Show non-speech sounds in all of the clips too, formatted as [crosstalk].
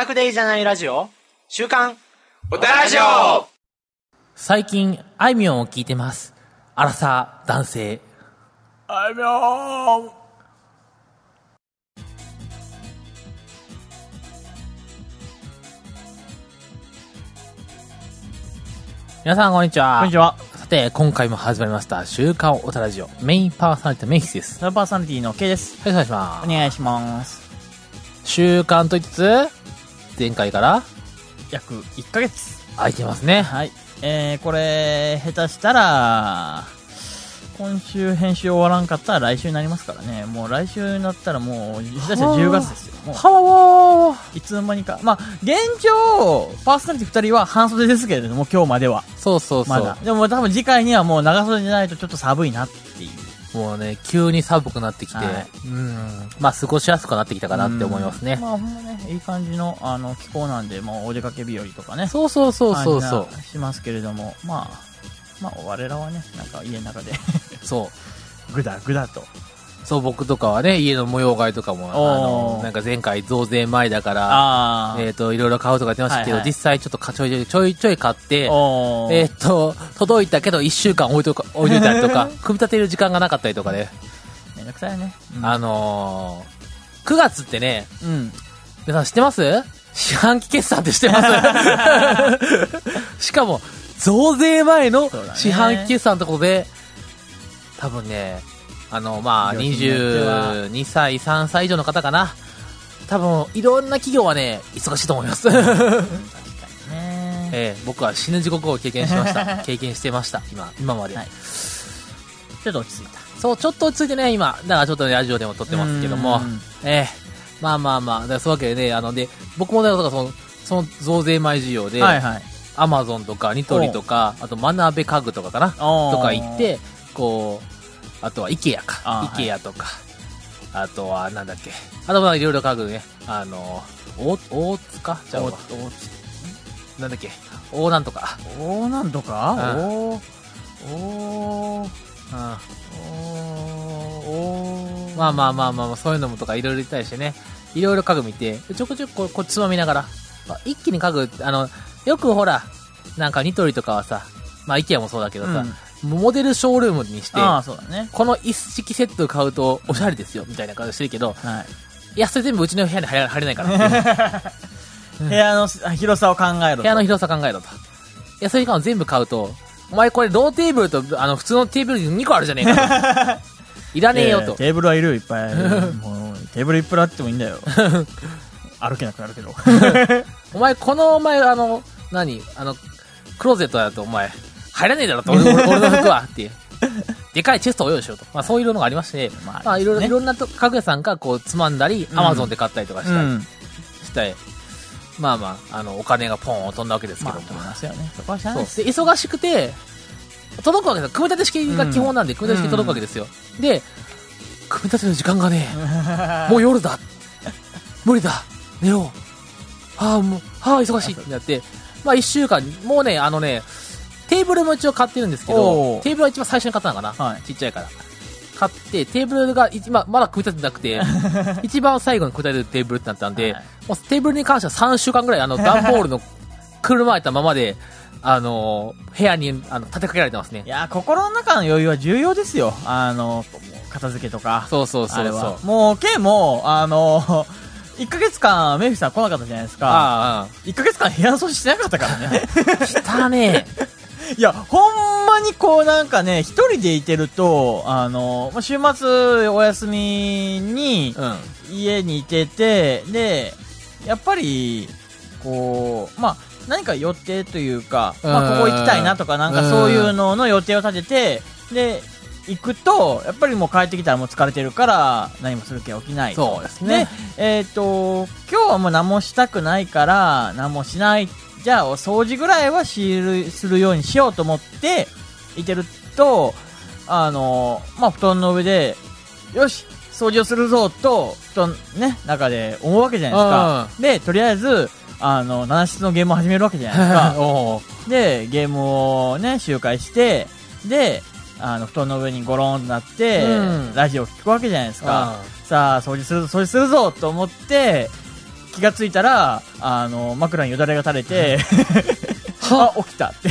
オタクでいいじゃないラジオ週刊おたラジオ最近、あいみょんを聞いてます。アラサー、男性。あいみょん皆さん、こんにちは。こんにちは。さて、今回も始まりました、週刊オタラジオ。メインパーソナリティのメイヒスです。パーソナリティの K です。はい、お願いします。お願いします。週刊と言いつつ、前回から？約1ヶ月。空いてますね。はい。えー、これ、下手したら、今週編集終わらんかったら来週になりますからね。もう来週になったらもう、下手したら10月ですよ。もう、いつの間にか。まあ、現状、パーソナリティ2人は半袖ですけれども、今日までは。そうそうそう。まだ。でも多分次回にはもう長袖じゃないとちょっと寒いなっていう。もうね、急に寒くなってきて、はいうん。まあ、過ごしやすくなってきたかなって思いますね。まあ、ほんまね、いい感じの、あの、気候なんで、もうお出かけ日和とかね。そうそうそうそうそうしますけれども、まあ、まあ、我らはね、なんか家の中で、そう。[laughs] ぐだぐだと。そう、僕とかはね、家の模様替えとかも、あの、なんか前回増税前だから、あえっ、と、いろいろ買うとか言ってましたけど、はいはい。実際ちょっとかちょいちょいちょいちょい買って、えっ、と、届いたけど一週間置いとか、置いといたりとか、[laughs] 組み立てる時間がなかったりとかね、めんどくさいよね。うん。あのー、9月ってね、うん。皆さん知ってます？四半期決算って知ってます？[laughs] しかも、増税前の四半期決算ってことで、多分ね、あの、まあ、業種によっては22歳、3歳以上の方かな。多分、いろんな企業はね、忙しいと思います。[laughs] ええ僕は死ぬ地獄を経験しました。[laughs] 経験してました、今、今まで。はいちょっと落ち着いた。そう、ちょっと落ち着いてね、今。だからちょっとね、ラジオでも撮ってますけどもうん。ええまあまあまあ、だからそういうわけでね、あので、僕もね、だからその、その増税前需要で、はいはい。アマゾンとかニトリとか、あとマナベ家具とかかなとか行って、こう、あとはイケアかあ。ーイケアとか、あとはなんだっけ。あとはいろいろ家具ね。あの、大、大塚？じゃあ、おなんだっけ？大なんとか。おおなんとか？うんおーおーうんおーまあまあまあまあまあ、そういうのもとかいろいろ言ったりしてね。いろいろ家具見て、ちょこちょここうつまみながら、まあ一気に家具、あの、よくほら、なんかニトリとかはさ、まあイケアもそうだけどさ、モデルショールームにして、ああ、そうだね。この一式セットを買うとおしゃれですよ、みたいな感じしてるけど、はい。いや、それ全部うちの部屋に入れないから [laughs] [laughs] 部屋の広さを考えろと。部屋の広さ考えろと。いや、それ以下を全部買うと、お前これローテーブルと、あの、普通のテーブルに2個あるじゃねえかと。[laughs] いらねえよと。テーブルはいるよいっぱい。もうテーブルいっぱいあってもいいんだよ。歩けなくなるけど。お前、この、お前、あの、何？あの、クローゼットだとお前、入らねえだろと、俺俺俺の服は、っていう。でかいチェストを用意しようと。まあ、そういうのがありまして、まあまあ、いろいろ、ね。いろんなと家具屋さんがこう、つまんだり、うん。アマゾンで買ったりとかしたりうん。して、まあまあ、あの、お金がポーン飛んだわけですけまあ、ども。と思いますよね。そこはしない。で忙しくて、届くわけです組み立て式が基本なんで、組み立て式届くわけですよ。で、組み立てる時間がね、[laughs] もう夜だ。無理だ。寝よう。はあ、もう、はあ、忙しい。ってなって、まあ一週間、もうね、あのね、テーブルも一応買ってるんですけおど、うテーブルは一番最初に買ったのかな、はいちっちゃいから。買って、テーブルが一、ままだ組み立ててなくて、[laughs] 一番最後に組み立てるテーブルってなったんで、はいもうテーブルに関しては3週間ぐらい、あの、段ボールの [laughs] 車えたままで、あの、部屋に、あの、立てかけられてますねい。や、心の中の余裕は重要ですよ。あの、片付けとか。そうそうそうそうあれは。。もう、K も、あの、[laughs] 1ヶ月間、メイフさん来なかったじゃないですか。ああ、1ヶ月間部屋の掃除してなかったからね。したね。いや、ほんまにこうなんかね、一人でいてると、あの、まあ週末お休みにうん。家にいてて、で、やっぱり、こう、まあ、何か予定というか、まあ、ここ行きたいなとか、なんかそういうのの予定を立てて、で、行くと、やっぱりもう帰ってきたらもう疲れてるから、何もする気は起きない。そうですねで、えっ、と、今日はもう何もしたくないから、何もしない。じゃあ、お掃除ぐらいはしるするようにしようと思って、いてると、あの、まあ、布団の上で、よし、掃除をするぞと、布団ね、中で思うわけじゃないですか。で、とりあえず、あの、7室のゲームを始めるわけじゃないですか。[laughs] で、ゲームをね、周回して、で、あの、布団の上にゴロンとなって、うんラジオを聞くわけじゃないですか。あさあ、掃除するぞ、掃除するぞと思って、気がついたら、あの、枕によだれが垂れて、[laughs] あ、起きたって。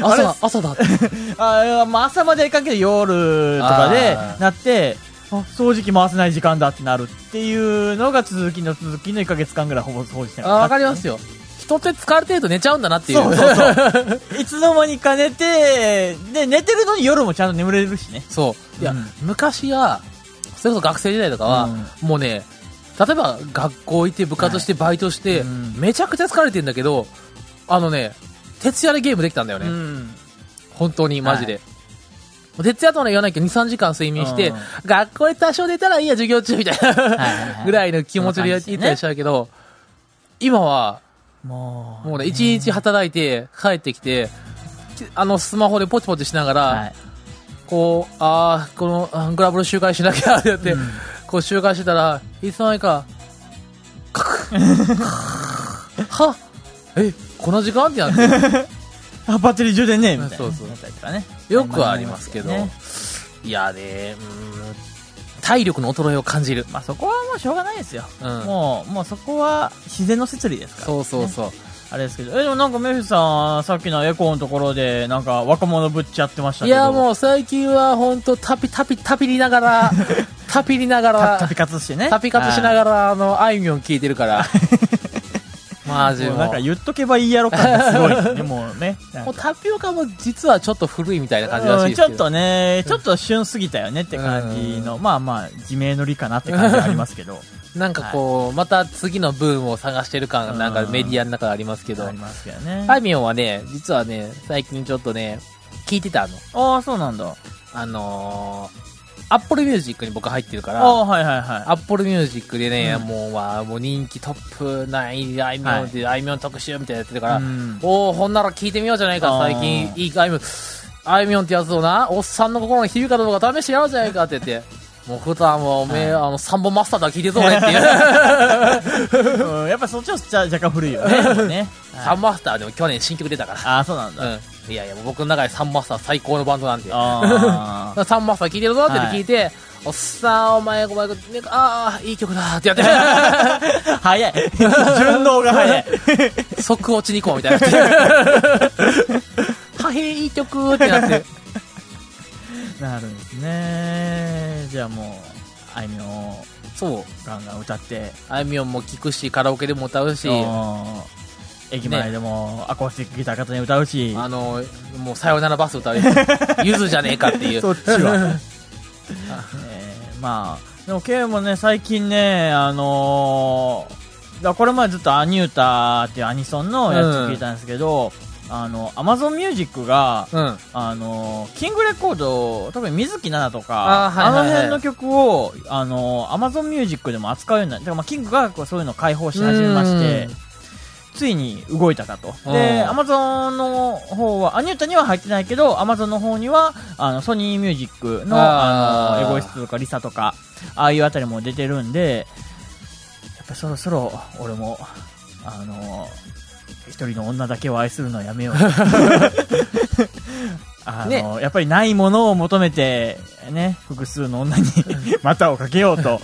朝、朝だって。[laughs] あまあ、朝までかけて夜とかでなって、あ、掃除機回せない時間だってなるっていうのが続きの続きの1ヶ月間ぐらいほぼ掃除してなあ、わかりますよ。人って疲れてると寝ちゃうんだなっていう。そうそうそう。[laughs] いつの間にか寝て、で、寝てるのに夜もちゃんと眠れるしね。そう。いや、うん昔は、それこそ学生時代とかは、もうね、例えば学校行って部活してバイトして、うんめちゃくちゃ疲れてんだけど、あのね、徹夜でゲームできたんだよね。うん。本当に、マジで。徹夜とは言わないけど、2、3時間睡眠して、うん学校で多少寝たらいいや、授業中みたいな、はいはいぐらいの気持ちでやっていったりしたけど、今は、もう、もうね、一日働いて、帰ってきて、きあの、スマホでポチポチしながら、はい。こう、ああ、この、あグラブル周回しなきゃってやって、うんこう周回してたら、いつの間にか、カ [laughs] クはえ、この時間ってなって、[laughs] あ、バッテリー充電ね、みたいな。そうそうね。よくはありますけど、ねいやね、うーん、体力の衰えを感じる。まあそこはもうしょうがないですよ。うん。もう、もうそこは自然の摂理ですから。そうそうそう。あれですけど、え、でもなんかメフィスさん、さっきのエコーのところで、なんか若者ぶっちゃってましたけど。いや、もう最近は本当タピタピタピりながら、[laughs] タピりながタら、タピカツしてね。タピカツしながら、あの、あいみょん聞いてるから。マジもなんか言っとけばいいやろ感がすごいですね、[laughs] もうね。もうタピオカも実はちょっと古いみたいな感じらしいですけど。うんちょっとね、ちょっと旬すぎたよねって感じの、まあまあ、自明の理かなって感じはありますけど。[laughs] なんかこう、また次のブームを探してる感がなんかうんメディアの中ありますけどあり、ますけどね。あいみょんはね、実はね、最近ちょっとね、聞いてたの。ああ、そうなんだ。あのー、アップルミュージックに僕入ってるから、はいはいはい。アップルミュージックでね、うんもう、まあ、もう人気トップ9、あいみょんで、あいみょん特集みたいなやってるから、うんおおほんなら聞いてみようじゃないか、最近、いいあいみょん、あいみょんってやつをな、おっさんの心に響くかどうか試してやろうじゃないかって言って、もう普段はおめえ、あの、サンボマスターだ聞いてそうねっていう。[laughs] うんやっぱそっちは若干古いよね。[laughs] ねサンマスターでも去年新曲出たから。ああ、そうなんだ。うん。いやいや、僕の中でサンマスター最高のバンドなんで。[laughs] サンマスター聞いてるぞって聞いて、おっさん、お前、お前、ね、ああ、いい曲だってやって、[laughs] 早い。順応が早い。[laughs] 即落ちに行こうみたいにな。はへいい曲ってなって。なるんですね。じゃあもう、あいみょんをそう。ガンガン歌って、あいみょんも聴くし、カラオケでも歌うし、うん駅前でもアコースティックギター片手に歌うし、あの、もうさよならバス歌うし、[laughs] ゆずじゃねえかっていう。そっちは。[laughs] えーまあ、でも、ケイもね、最近ね、あのーだこれまでずっとアニュータっていうアニソンのやつ聞いたんですけど、あの、アマゾンミュージックが、うん。あの、キングレコード、特に水木奈々とか、あーはいはいはいあの辺の曲を、あの、アマゾンミュージックでも扱うようになって、まあ、キングがこうそういうのを開放し始めましてうん、ついに動いたかと。うんで、アマゾンの方は、アニュータには入ってないけど、アマゾンの方には、あの、ソニーミュージックの、あの、エゴイストとかリサとか、ああいうあたりも出てるんで、やっぱそろそろ、俺も、あの、一人の女だけを愛するのはやめよう。[laughs] あの、ねやっぱりないものを求めて、ね、複数の女に [laughs] [laughs] 股をかけようと、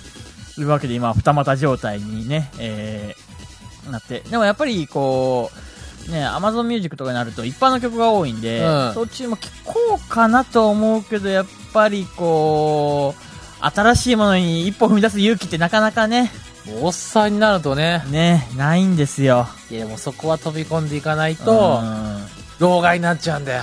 いうわけで今、二股状態にね、えー、なって。でもやっぱり、こう、ね、アマゾンミュージックとかになると一般の曲が多いんで、うんそっちも聴こうかなと思うけど、やっぱりこう、新しいものに一歩踏み出す勇気ってなかなかね、もうおっさんになるとね、ね、ないんですよ。いやもうそこは飛び込んでいかないと、うん老害になっちゃうんだよ。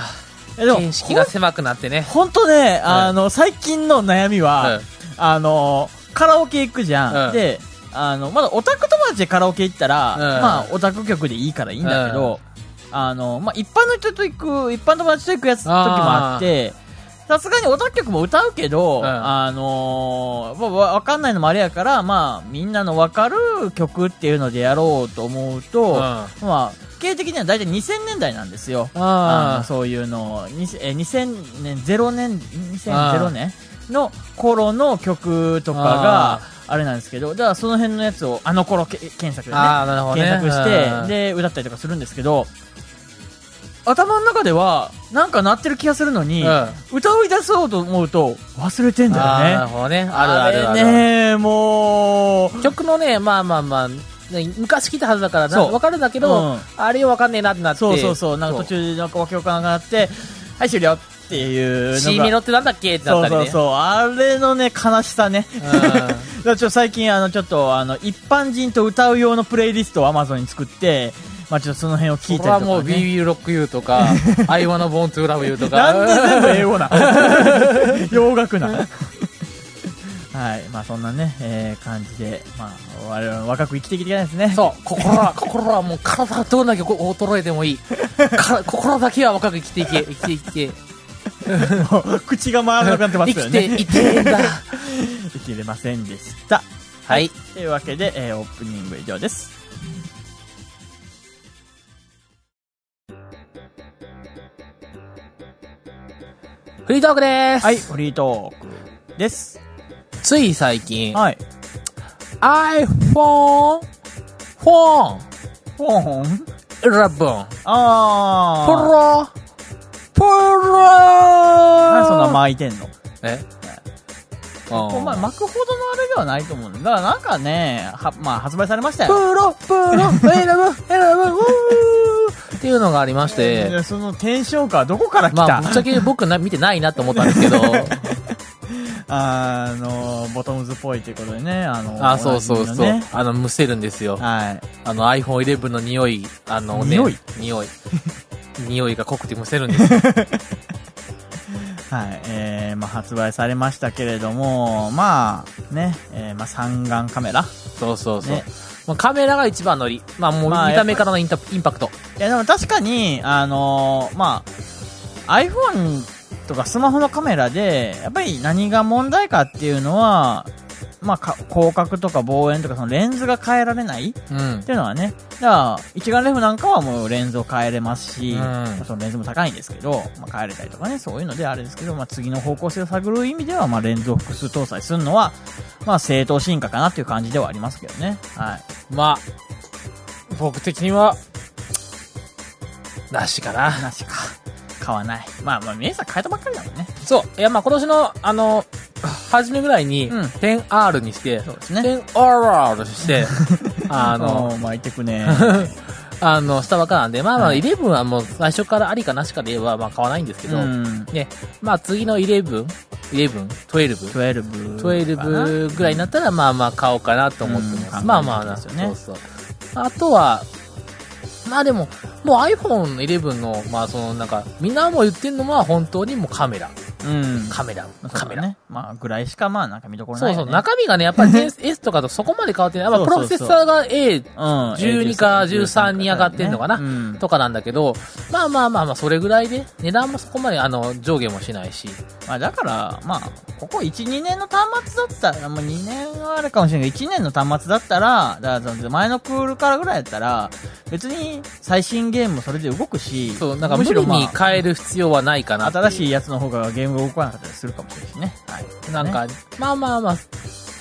えでも、見識が狭くなってね。ほんとね、あの、最近の悩みは、うんあの、カラオケ行くじゃん。うんで、あの、まだオタク友達でカラオケ行ったら、うん。まあ、オタク曲でいいからいいんだけど、あの、まあ、一般の人と行く、一般友達と行くやつ、時もあって、さすがにオタク曲も歌うけど、うん。あのーまあわわかんないのもあれやから、まあ、みんなのわかる曲っていうのでやろうと思うと、うん。まあ、経営的には大体2000年代なんですよ。あのあそういうのえー2000年、0年、2000年？の頃の曲とかが、あれなんですけど、じゃあその辺のやつを、あの頃け検索でね、ね検索して、で、歌ったりとかするんですけど、頭の中では、なんか鳴ってる気がするのに、うん歌い出そうと思うと、忘れてんだよね。なるほどね。あるあるある。れね、もう、曲のね、まあまあまあ、ね昔聞いたはずだからな、わかるんだけど、うんあれよわかんねえなってなって。そうそうそう、なんか途中でなんかわけわからなくなって、はい、終了っていうのが。C メロってなんだっけってなったりね。そうそうそう、あれのね、悲しさね。だからちょっと最近、あの、ちょっと、あの、一般人と歌う用のプレイリストを Amazon に作って、まあちょっとその辺を聞いたりとか、ね。それはもう BB ロック U とか、I wanna born to love you とか。なんで全部英語な [laughs] 洋楽なはい。まあそんなね、えー、感じで、まあ、我々は若く生きていきたいですね。そう、心は、心はもう体がどんだけ衰えてもいい。か心だけは若く生きていけ、生きていけ。[laughs] 口が回らなくなってますよ生きてね。いてんだ。[laughs] 生きれませんでした。はい。というわけで、えー、オープニング以上です。フリートークです。はい、フリートークです。つい最近、はい。iPhone、フォン、フォン11、あー。プロ、プロなんでそんな巻いてんの？え？お前、巻くほどのあれではないと思うんだ。だからなんかね、は、まあ発売されましたプよ。ロ、プロ、[laughs] 選ぶ、選ぶ、っていうのがありまして、でそのテンションかどこから来また、あ、ぶっちゃけ僕な見てないなと思ったんですけど、[laughs] あの、ボトムズっぽいということでね、あの、あ、そうそうそうね。あの、むせるんですよ。はい。あの iPhone 11の匂い、あのね、匂い？匂い。匂いが濃くてむせるんですよ。[laughs] はい。えー、まあ発売されましたけれども、まあ、ね、えー、まあ三眼カメラ？そうそうそう。ねまあ、カメラが一番乗り。まあもうまあ見た目からのインタインパクト。いやでも確かに、あのーまあ、iPhone とかスマホのカメラで、やっぱり何が問題かっていうのは、まあ、か広角とか望遠とかそのレンズが変えられないっうん。ていうのはね、だから一眼レフなんかはもうレンズを変えれますし、うんまあそのレンズも高いんですけど、まあ、変えれたりとかね、そういうのであれですけど、まあ、次の方向性を探る意味では、まあ、レンズを複数搭載するのは、まあ、正当進化かなっていう感じではありますけどね。はい。まあ、僕的には、なしかな。なしか。買わない。まあまあ、皆さん変えたばっかりだもんね。そう。いや、まあ今年の、あの、初めぐらいに、うん 10R にして、そうですね。10R にして、[laughs] あの、巻いてくね。[laughs] あの、したばっかなんで、まあまあ、はい11はもう最初からありかなしかで言えば、まあ買わないんですけど、うん。ね、まあ次の11、11、12、12。12ぐらいになったら、まあまあ買おうかなと思ってます。うんまあまあな、考えてますよねそうそう。あとは、まあでも、もう iPhone11 の、まあそのなんか、みんなも言ってんのは本当にもうカメラ。うん。カメラ。カメラ。だね。まあ、ぐらいしかまあ、なんか見どころないよ、そうそう、ね。中身がね、やっぱり S とかとそこまで変わってない。やっぱプロセッサーが A うん。12か13に上がってんのかな？うん。とかなんだけど、まあまあまあまあ、それぐらいで、値段もそこまであの、上下もしないし。まあ、だから、まあ、ここ1、2年の端末だったら、もう2年はあるかもしれないけど、1年の端末だったら、だからその前のクールからぐらいやったら、別に最新ゲームもそれで動くし、そう、なんか無むしろまあ理に変える必要はないかな新しいやつの方がゲームが動かなかったりするかもしれないしね。はい。なんか、まあまあまあ、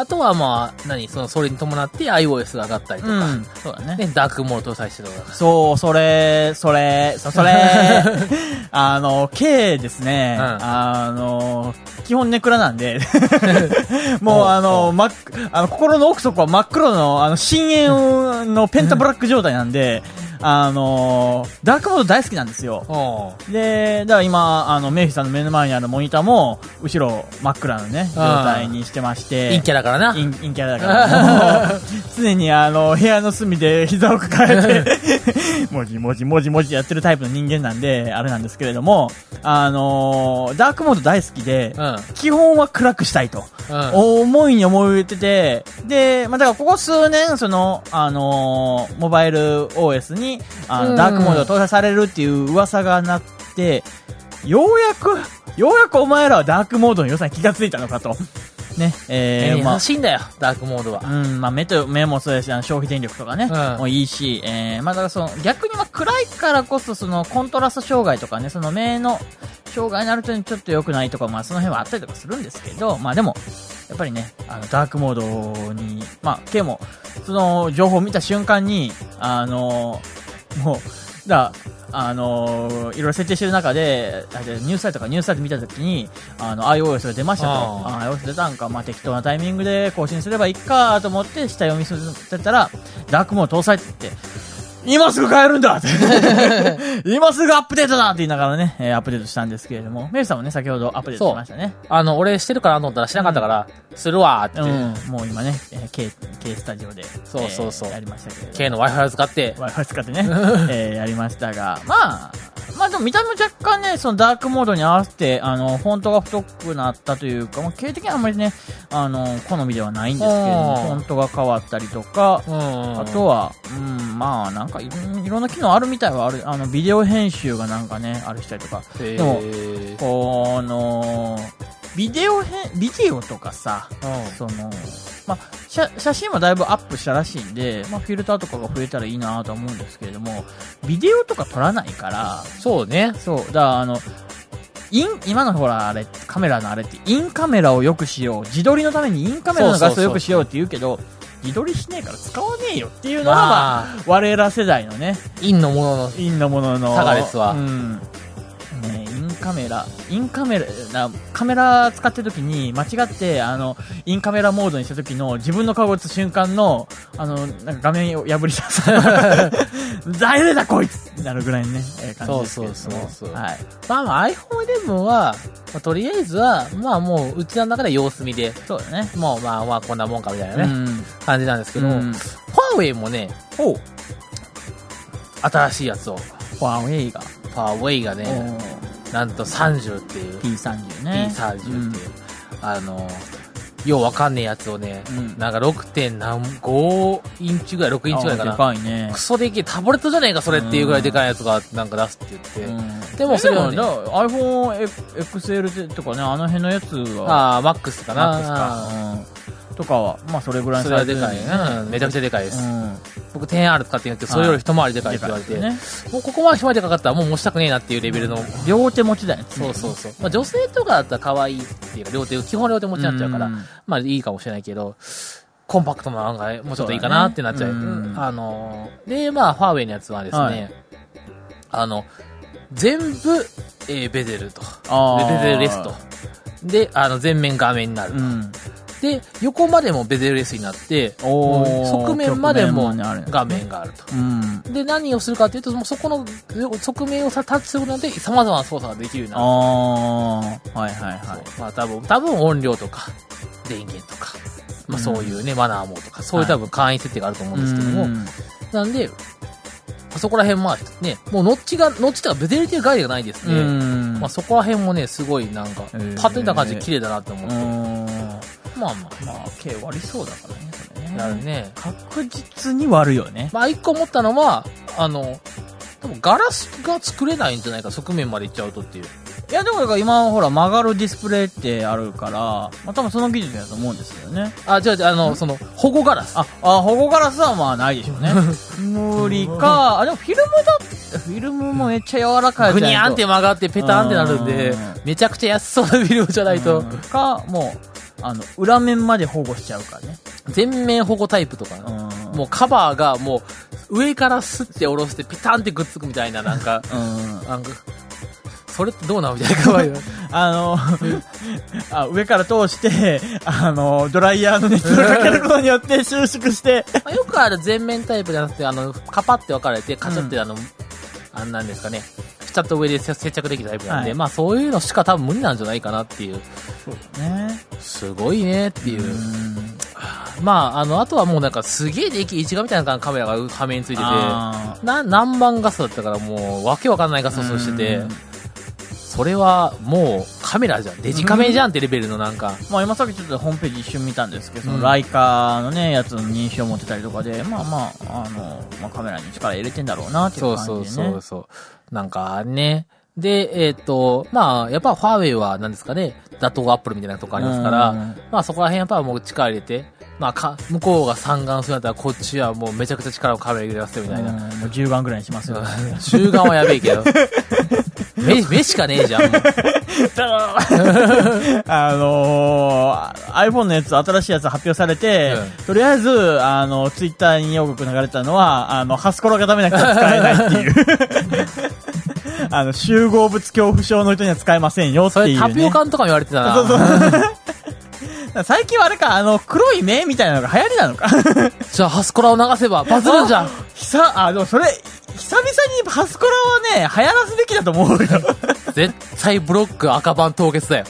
あとはまあ、何、その、それに伴って iOS が上がったりとか、うん。そうだね。ね、ダークモード搭載してるとか。そう、それ、それ、そそれ、[laughs] あの、K ですね、うんあの、基本ネクラなんで、[laughs] もうあの、真っあの、心の奥底は真っ黒の、あの、深淵のペンタブラック状態なんで、あの、ダークモード大好きなんですよ。おで、だから今、あの、メイフィさんの目の前にあるモニターも、後ろ真っ暗のね、状態にしてまして。陰キャだからな。陰陰キャラだから、常にあの、部屋の隅で [laughs] 膝を抱えて、もじもじもじもじやってるタイプの人間なんで、あれなんですけれども、あのーダークモード大好きで、うん。基本は暗くしたいと。うん。思いに思いてて、で、まあ、だからここ数年、その、あのーモバイル OS に、あうんの、ダークモードが搭載されるっていう噂がなって、ようやく、ようやくお前らはダークモードの良さに気がついたのかと。ね、えー、まあ優、しいんだよ、ダークモードは。うん、まあ目と、目もそうですし、消費電力とかね、うんもういいし、えー、まあだからその、逆にまあ暗いからこそ、その、コントラスト障害とかね、その目の障害になるとちょっと良くないとか、まあその辺はあったりとかするんですけど、まあでも、やっぱりね、あの、ダークモードに、まあ、K も、その、情報を見た瞬間に、あの、もう、だあのーいろいろ設定してる中で、ニュースサイトかニュースサイト見たときに、あの、iOS が出ましたと。ああ iOS 出たんか、まあ、適当なタイミングで更新すればいいかと思って、下読みするってたら、ダークモード搭載って、今すぐ変えるんだ。っ [laughs] て今すぐアップデートだって言いながらね、えーアップデートしたんですけれども、メイさんもね、先ほどアップデートしましたね。あの、俺してるかなと思ったらしなかったから、するわーって。うん、もう今ね、えー K, K スタジオで、そうそうそう。えーやりましたけれど。も。K の Wi-Fi を使って、Wi-Fi 使ってね、[laughs] えーやりましたが、まあ、まあでも見た目も若干ね、そのダークモードに合わせて、あの、フォントが太くなったというか、まあ、経営的にはあんまりね、あの、好みではないんですけれども、うん。フォントが変わったりとか、うん。あとは、うん、まあなんかいろんな機能あるみたいはある、あの、ビデオ編集がなんかね、あるしたりとか、ででもも、この、ビデオ編、ビデオとかさ、うんその、まあ、写写真もだいぶアップしたらしいんで、まあ、フィルターとかが増えたらいいなとは思うんですけれども、ビデオとか撮らないから、そうね。そう、だからあの、イン、今のほら、あれ、カメラのあれって、インカメラをよくしよう。自撮りのためにインカメラの画質をよくしようって言うけど、自撮りしねえから使わねえよっていうのが、まあ、まあ、我ら世代のね、陰のものの、インのものの。差がですわうん。ねカメラ、インカメラ、なカメラ使ってる時に間違って、あの、インカメラモードにした時の自分の顔を映す瞬間の、あの、なんか画面を破りさせ誰だこいつってなるぐらいのね、えー感じです。そうそうそうそうはい。まあまあ iPhone11 は、まあ、とりあえずは、まあもう、うちの中で様子見で、そうだね。もうまあまあこんなもんかみたいなね、うん。感じなんですけど、うんファーウェイもね、新しいやつを、ファーウェイが。ファーウェイがね、なんと30っていう、P30 ね。P30 っていう、あの、ようわかんねえやつをね、うんなんか 6. 何5インチぐらい、6インチぐらいかあでな。かいねク。ソでけえ、タブレットじゃねえか、それっていうぐらいでかいやつがなんか出すって言って。うんでもそれはねでもだ iPhone XL とかね、あの辺のやつは、ああ、マックスかな。マックスか。うんとかは、まあそれぐらいそれはでかい。うんめちゃくちゃでかいです。うん。僕 10R 使ってるんですけど、それより一回りでかいって言われて、ね。もうここまで一回りでかかったらもう持ちたくねえなっていうレベルの。両手持ちだよね。そうそうそう。まあ女性とかだったら可愛いっていうか、両手、基本両手持ちになっちゃうから、うんまあいいかもしれないけど、コンパクトななんかもうちょっといいかなってなっちゃう。そうだねうんあのー、で、まあ、ファーウェイのやつはですね、はいあの、全部、えーベゼルと。ベゼルレスと。で、あの、全面画面になると。うん。で、横までもベゼルレスになって、側面までも画面があると。うん。で、何をするかというと、そこの側面をさタッチすることで、様々な操作ができるようにあなる。あ、はいはいはい。まあ多分、多分音量とか、電源とか、まあそういうね、マナーもとか、そういう多分簡易設定があると思うんですけども、うんなんで、そこら辺まあね、もうノッチが、ノッチとかベゼリティ概念がないですね。うん。まあそこら辺もね、すごいなんか、パッと見た感じで綺麗だなって思って。うん。まあままあ、毛割りそうだからね、それあ、ね。なるね。確実に割るよね。まあ一個思ったのは、あの、でもガラスが作れないんじゃないか、側面まで行っちゃうとっていう。いや、でも今、ほら、曲がるディスプレイってあるから、まあ多分その技術だと思うんですけどね。あ、じゃあ、じゃあ、あの、その、保護ガラス。あ、あ、保護ガラスはまあないでしょうね。[laughs] 無理か、あ、でもフィルムだフィルムもめっちゃ柔らかいグじゃないとニャンって曲がってペタンってなるんでうん、めちゃくちゃ安そうなフィルムじゃないとうん、か、もう、あの、裏面まで保護しちゃうからね。全面保護タイプとか、うん。もうカバーがもう、上からスッて下ろしてピタンってくっつくみたいな、なんか、うん。なんか、それってどうなのみたいな可愛いなあの、あ上から通して、あの、ドライヤーの熱をかけることによって収縮して、まあよくある全面タイプじゃなくて、あの、カパって分かれて、カチャってあの、あんなんですかね、ピタッと上で接着できるタイプなんで、はい。まあそういうのしか多分無理なんじゃないかなっていう、そうだね。すごいねっていう。うん。まあ、あの、あとはもうなんかすげえでき一画みたいなカメラがはめについてて、あな、何番画素だったからもう、わけわかんない画素数しててうん、それはもうカメラじゃん、デジカメじゃんってレベルのなんか、まあ今さっきちょっとホームページ一瞬見たんですけど、そうんのライカのね、やつの認証を持ってたりとかで、まあまあ、あの、まあカメラに力入れてんだろうなっていうそう感じでね。そうそうそう。なんかね。で、えっ、と、まあ、やっぱファーウェイは何ですかね、打倒アップルみたいなとこありますから、うんまあそこら辺やっぱもう力入れて、まあか、向こうが三眼するんだったらこっちはもうめちゃくちゃ力をカメラ入れらせてみたいな。うんもう10番ぐらいにしますよ。[laughs] 集眼はやべえけど。目、目しかねえじゃん。[laughs] あのー、iPhone のやつ、新しいやつ発表されて、うとりあえず、あの、ツイッターに予告流れたのは、あの、ハスコロがダメな人は使えないっていう。[laughs] あの、集合物恐怖症の人には使えませんよっていう、ね。タピオカンとかも言われてたな。そうそう。[laughs] 最近はあれか、あの、黒い目みたいなのが流行りなのか。[laughs] じゃあ、ハスコラを流せばバズるんじゃん。久、あ、でもそれ、久々にハスコラをね、流行らすべきだと思うよ。絶対ブロック赤番凍結だよ。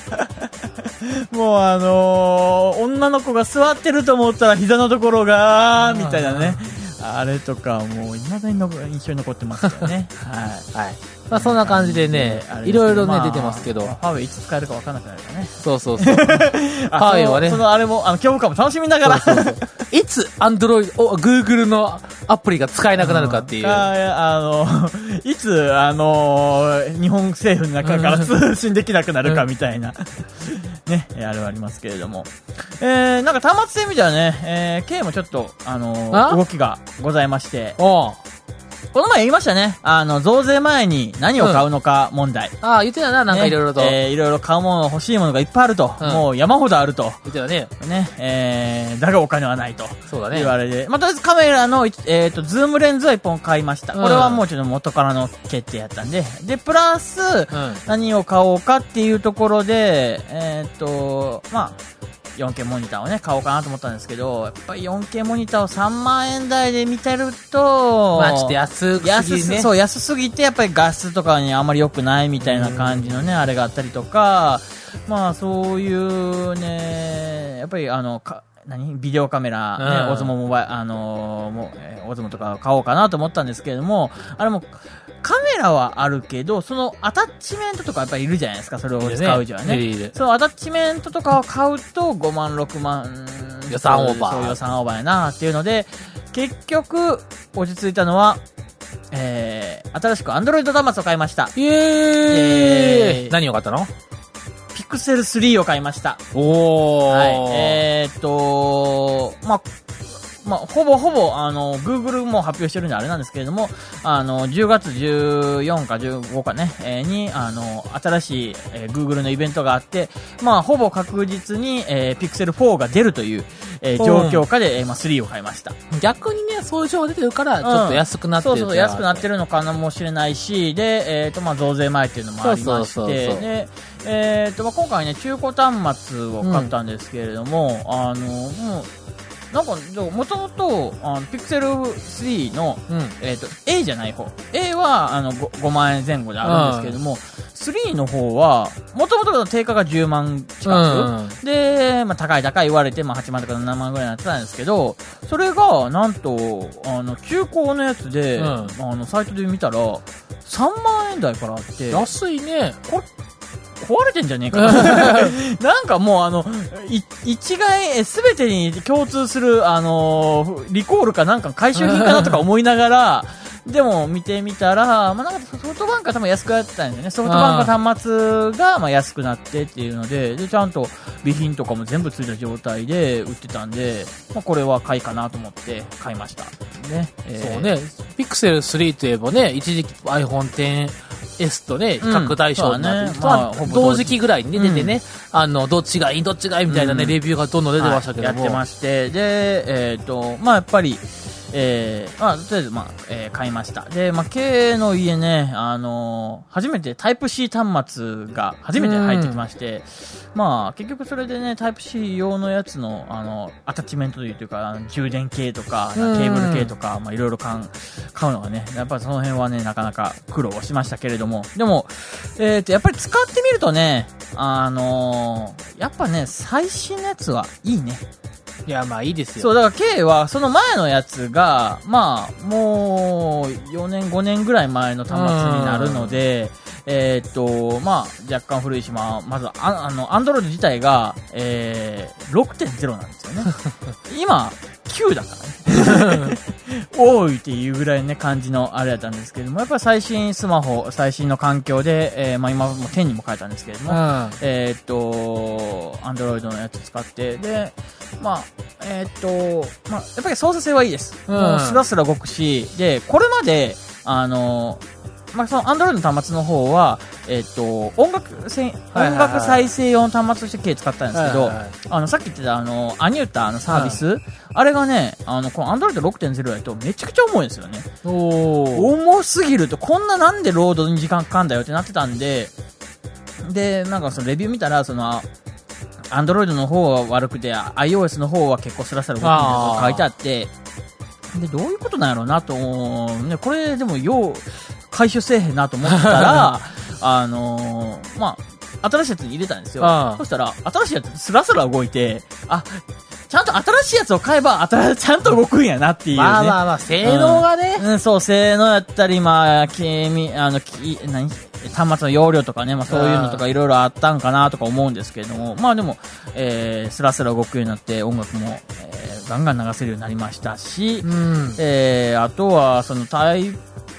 [laughs] もうあのー、女の子が座ってると思ったら膝のところが、みたいなね。あれとか、もう未だにの印象に残ってますよね。[laughs] はい。はい。まあそんな感じでねいろいろね、まあ出てますけど。ファーウェイいつ使えるか分からなくなるからね。そうそうそう。[laughs] ファーウェイはねそのあれも、あの、恐怖感も楽しみながら。いつ、アンドロイド、お、グーグルのアプリが使えなくなるかっていう。かあの、[laughs] いつ、あの、日本政府の中から通信できなくなるかみたいな、ね、あれはありますけれども。えー、なんか端末で見たらね、えー、K もちょっと、あのあ？動きがございまして、この前言いましたね、あの、増税前に何を買うのか問題。ああ、言ってたな、なんかいろいろと。ねえーいろいろ買うもの、欲しいものがいっぱいあると。うんもう山ほどあると。言ってたね。ね、えー、だがお金はないと。そうだね言。われて。まあ、とりあえずカメラの、いえっ、と、ズームレンズは一本買いました。うんこれはもうちょっと元からの決定やったんで。で、プラス、うん。何を買おうかっていうところで、えっ、と、まあ、4K モニターをね、買おうかなと思ったんですけど、やっぱり 4K モニターを3万円台で見てると、まあちょっと安す安ぎね。すそう安すぎてやっぱり画質とかにあんまり良くないみたいな感じのね、あれがあったりとかまあそういうねやっぱりあのか何？ビデオカメラ、ねうんオズモモバイあのもえーオズモとか買おうかなと思ったんですけれどもあれもカメラはあるけどそのアタッチメントとかやっぱりいるじゃないですかそれを使うじゃんねいるいるそのアタッチメントとかを買うと5万6万予算オーバーそう予算オーバーやなっていうので結局落ち着いたのはえー、新しく Android 端末を買いました。イエーイえー何を買ったの？Pixel 3を買いました。おー。はい。えーっと、まあ、まあ、ほぼほぼ、あの、Google も発表してるんであれなんですけれども、あの、10月14か15かね、えーに、あの、新しい、えー Google のイベントがあって、まあ、ほぼ確実に、えー、Pixel 4が出るという、えー状況下で、えーまあ、3を買いました。逆にね、そういう情報が出てるから、ちょっと安くなってるそうそう、安くなってる。るのかもしれないし、で、えっ、と、まあ、増税前っていうのもありまして、そうそうそうそうで、えっ、と、まあ、今回ね、中古端末を買ったんですけれども、あの、もう、なんか、もともと、ピクセル3の、うん。えっ、と、A じゃない方。A は、あの5、5万円前後であるんですけれども、3の方は、もともとの定価が10万近く、うん。で、まあ、高い高い言われて、まあ、8万とか7万ぐらいになってたんですけど、それが、なんと、あの、中古のやつで、うんあの、サイトで見たら、3万円台からあって、安いね。壊れてんじゃねえかな。[laughs] なんかもうあの、い一概、すべてに共通する、あの、リコールかなんか回収品かなとか思いながら、[laughs] でも見てみたら、まあ、なんかソフトバンクは多分安くやってたんですよね。ソフトバンクの端末がまあ安くなってっていうので、で、ちゃんと備品とかも全部ついた状態で売ってたんで、まあ、これは買いかなと思って買いました。ね。えーそうね。ピクセル3といえばね、一時期 iPhone XS とね、比較対象になって、うんま同時期ぐらいにね、出てね、あの、どっちがいい、どっちがいいみたいなね、うん。レビューがどんどん出てましたけども。はいやってまして、で、えっ、と、まあやっぱり、えー、まあ、とりあえず、まあ、えー買いました。で、まあ、K の家ね、あのー初めてタイプ C 端末が初めて入ってきまして、まあ、結局それでね、タイプ C 用のやつの、あの、アタッチメントというか、充電系とか、ケうんーブル系とか、まあ、いろいろ買う買うのがね、やっぱりその辺はね、なかなか苦労しましたけれども、でも、えっ、と、やっぱり使ってみるとね、あのーやっぱね、最新のやつはいいね。いや、まあいいですよ。そう、だから K は、その前のやつが、まあ、もう、4年、5年ぐらい前の端末になるので、えーっと、まあ、若干古いし、まあ、まず、ああの、アンドロイド自体が、えー、6.0なんですよね。[laughs] 今、9だからね。多いっていうぐらいね、感じのあれだったんですけども、やっぱり最新スマホ、最新の環境で、えー、まあ今もう10にも変えたんですけれども、うん。えーっと、アンドロイドのやつ使って、で、まあ、えーっと、まあ、やっぱり操作性はいいです。うんもうスラスラ動くし、で、これまで、あの、まあ、その Android の端末の方は、えっ、と、音楽せ音楽再生用の端末として K 使ったんですけど、はいはいはい。あの、さっき言ってたあの、アニュータのサービス、あれがね、あの、この Android 6.0だとめちゃくちゃ重いんですよね。重すぎると、こんななんでロードに時間かかんだよってなってたんで、で、なんかそのレビュー見たら、その、アンドロイドの方は悪くて、iOS の方は結構スラスラ動くみたいなのが書いてあって、で、どういうことなんやろうなと思う、ね、これでもよう回収せえへんなと思ったら、[laughs] あのーまあ、新しいやつに入れたんですよ。そしたら、新しいやつスラスラ動いて、あ、ちゃんと新しいやつを買えば、新ちゃんと動くんやなっていうね。まあまあまあ、性能がね、うん、そう、性能やったり、まあ、君、あの、き、何？端末の容量とかね、まあそういうのとかいろいろあったんかなとか思うんですけれども、まあでも、えー、スラスラ動くようになって音楽も、えー、ガンガン流せるようになりましたし、うん。えー、あとは、そのタイ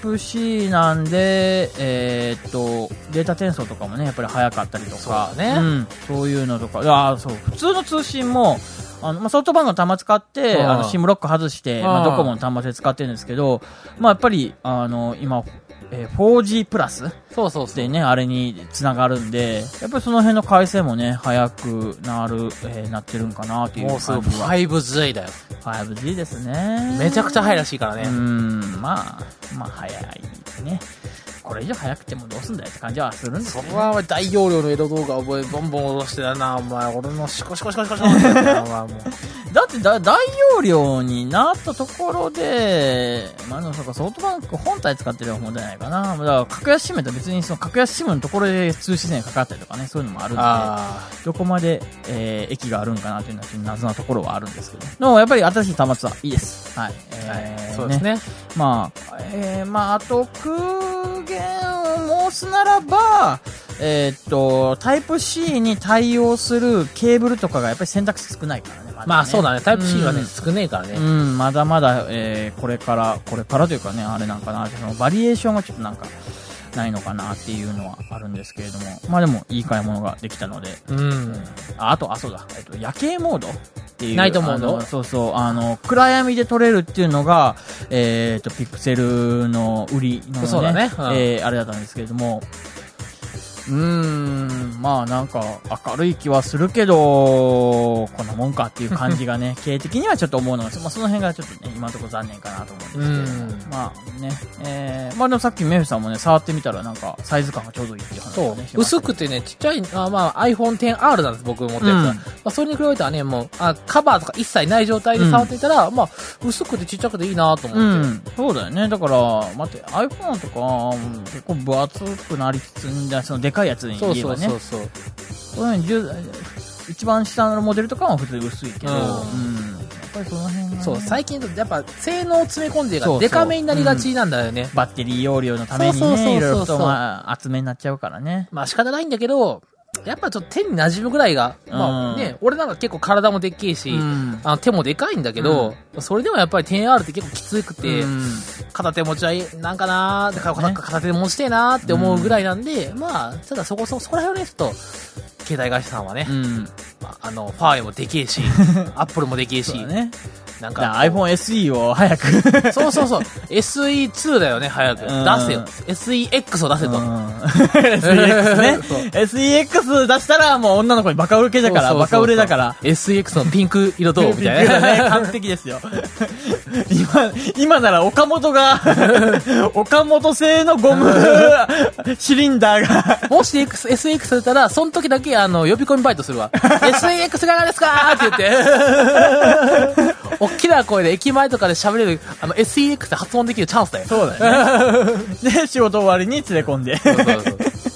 プ C なんで、えーっと、データ転送とかもね、やっぱり早かったりとか、そうだね。ん、そういうのとか、いやそう、普通の通信も、あの、まあ、ソフトバンクの端末使って、うん。あの、シムロック外して、まあ、うん。ドコモの端末で使ってるんですけど、まあ、やっぱり、あの、今、えー 4G プラスそうそうそう。でね、あれに繋がるんで、やっぱりその辺の回線もね、早くなる、えーなってるんかなっていうもうすぐ感じは。5G だよ。5G ですね。めちゃくちゃ早いらしいからうね。ん、まあ、まあ、早いね。これ以上早くてもどうすんだよって感じはするんですけど、そこはお前大容量のエロ動画覚え、ボンボン下ろしてたな、お前。俺のシコシコシコシコシコってやつだなお前もうだってだ大容量になったところで、まあでもそうか、ソフトバンク本体使ってる方じゃないかな。だから、格安シムと別にその格安シムのところで通信線がかかったりとかね、そういうのもあるんで、あどこまで、えー駅があるんかなというのはちょっと謎なところはあるんですけど。でもやっぱり新しい端末はいいです。はい。あ、えーそうですね。まあ、えー、まあ、あと、空言を申すならば、えーっと、タイプ C に対応するケーブルとかがやっぱり選択肢少ないからね。だねまあそうだね。タイプ C はね、うん少ねえからね。うん、まだまだ、えーこれから、これからというかね、あれなんかな、そのバリエーションがちょっとなんか、ないのかなっていうのはあるんですけれども、まあでも、いい買い物ができたので、うん。ああと、あ、そうだ、えっと、夜景モードっていう。ナイトモード？そうそう、あの、暗闇で撮れるっていうのが、えっと、ピクセルの売りのね、そうだねうんえーあれだったんですけれども、うーん、まあなんか明るい気はするけど、こんなもんかっていう感じがね、[laughs] 経営的にはちょっと思うのが、まあその辺がちょっとね、今のところ残念かなと思うんですけれどまあね、えー、まあでもさっきメフさんもね、触ってみたらなんかサイズ感がちょうどいいっていう話そうをね、し。ました薄くてね、ちっちゃい、あまあ iPhone XR なんです、僕持ったやつは。うんまあ、それに比べたらね、もう、あ、カバーとか一切ない状態で触っていたら、まあ、薄くてちっちゃくていいなと思って。うん、そうだよね。だから、待って、iPhone とか、うん結構分厚くなりつつそのでかいやつにそう言えばね。そうそうそう。そういうふうに10一番下のモデルとかは普通に薄いけど、ううんん。やっぱりその辺そう、最近、やっぱ、性能を詰め込んでるから、デカめになりがちなんだよね。バッテリー容量のためにね、そうそうそうそういろいろと、まあ、厚めになっちゃうからね。まあ仕方ないんだけど、やっぱちょっと手に馴染むぐらいが、まあうんね、俺なんか結構体もでっけえし、うん。あの手もでかいんだけど、それでもやっぱり 10R って結構きつくて、うん。片手持ちはいい、なんかなーって、片ね片手で持ちてえなーって思うぐらいなんで、まあ、ただそこそ、そこら辺はね、ちょっと、携帯会社さんはね、うん。まああの、ファーウェイもでけえし、[laughs] アップルもでけえし、ね。なんだか iPhone SE を早く。そうそうそう、SE2 だよね、早く。出うんせよ。SEX を出せと。うん [laughs] SEX ね。SEX 出したらもう女の子にバカ売けだから、バカ売れだから。SEX のピンク色どう？[laughs] みたいビッグだね、な。完璧ですよ。今、今なら岡本が、[laughs] 岡本製のゴムシリンダーが、もし X SX されたら、その時だけ、あの、呼び込みバイトするわ。かがですかって言って。大きな声で駅前とかで喋れる、あの、SEX って発音できるチャンスだよ。そうだよね。[laughs] で、仕事終わりに連れ込んで。そうそうそう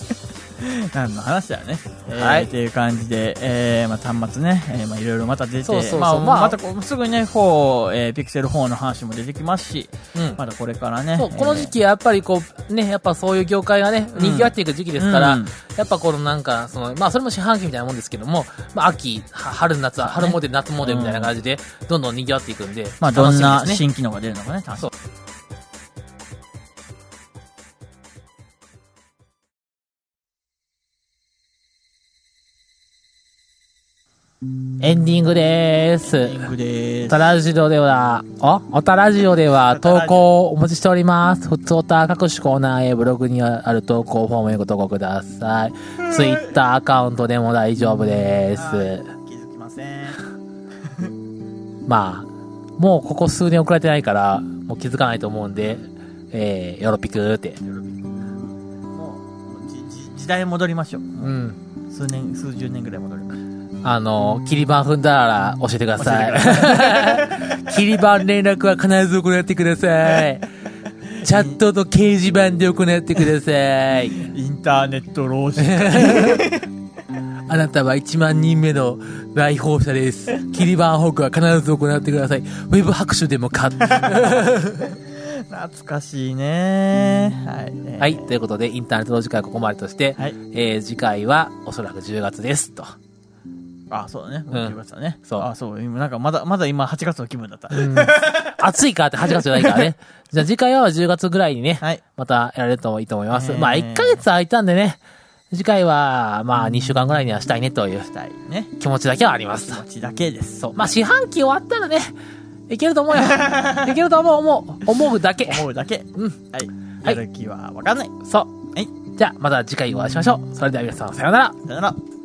[laughs] 何の話だよね。えーはいっていう感じで、えー、まあ端末ね、えー、まあいろいろまた出て、そうそうそうまあ、まあまたこうすぐにね、4、えー、ピクセル4の話も出てきますし、うん。まだこれからね。この時期はやっぱりこう、ね、やっぱそういう業界がね、うん。賑わっていく時期ですから、うん。やっぱこのなんか、その、まあそれも四半期みたいなもんですけども、まあ秋、は春夏は、春モデル、夏モデルみたいな感じで、どんどん賑わっていくんで、まあどんな新機能が出るのかね、楽しみエンディングでーす。エンディングでーす。おたラジオでは、お？おたラジオでは投稿をお待ちしております。ふつおた各種コーナーへブログにある投稿フォームへご投稿ください。ツイッターアカウントでも大丈夫です。気づきません。[laughs] まあ、もうここ数年遅れてないから、もう気づかないと思うんで、えー、よろぴくーって。もう、時代戻りましょう。うん。数年、数十年ぐらい戻りましょう。あの、切り板踏んだら教えてください。[laughs] 切り板連絡は必ず行ってください。チャットと掲示板で行ってください。インターネット老人。あなたは1万人目の来訪者です。切り板保護は必ず行ってください。ウェブ拍手でもか。[laughs] 懐かしいねはい、ねはい。ということで、インターネットの時間はここまでとして、はいえー、次回はおそらく10月です。と。あ、そうだね。うん10月だね。そうあ、そう。今、なんかまだ、まだ今8月の気分だった。暑いからって8月じゃないからね。[laughs] じゃあ次回は10月ぐらいにね、はい。またやられるといいと思います。えーまあ1ヶ月空いたんでね、次回はまあ2週間ぐらいにはしたいねというしたいね。気持ちだけはあります。気持ちだけです。そう。まあ四半期終わったらね、いけると思うよ。[laughs] いけると思う、思う、思うだけ。思うだけ。うん。はい。はいやる気はわかんない。そう。はい。じゃあまた次回お会いしましょう。それでは皆さんさようなら。さよなら。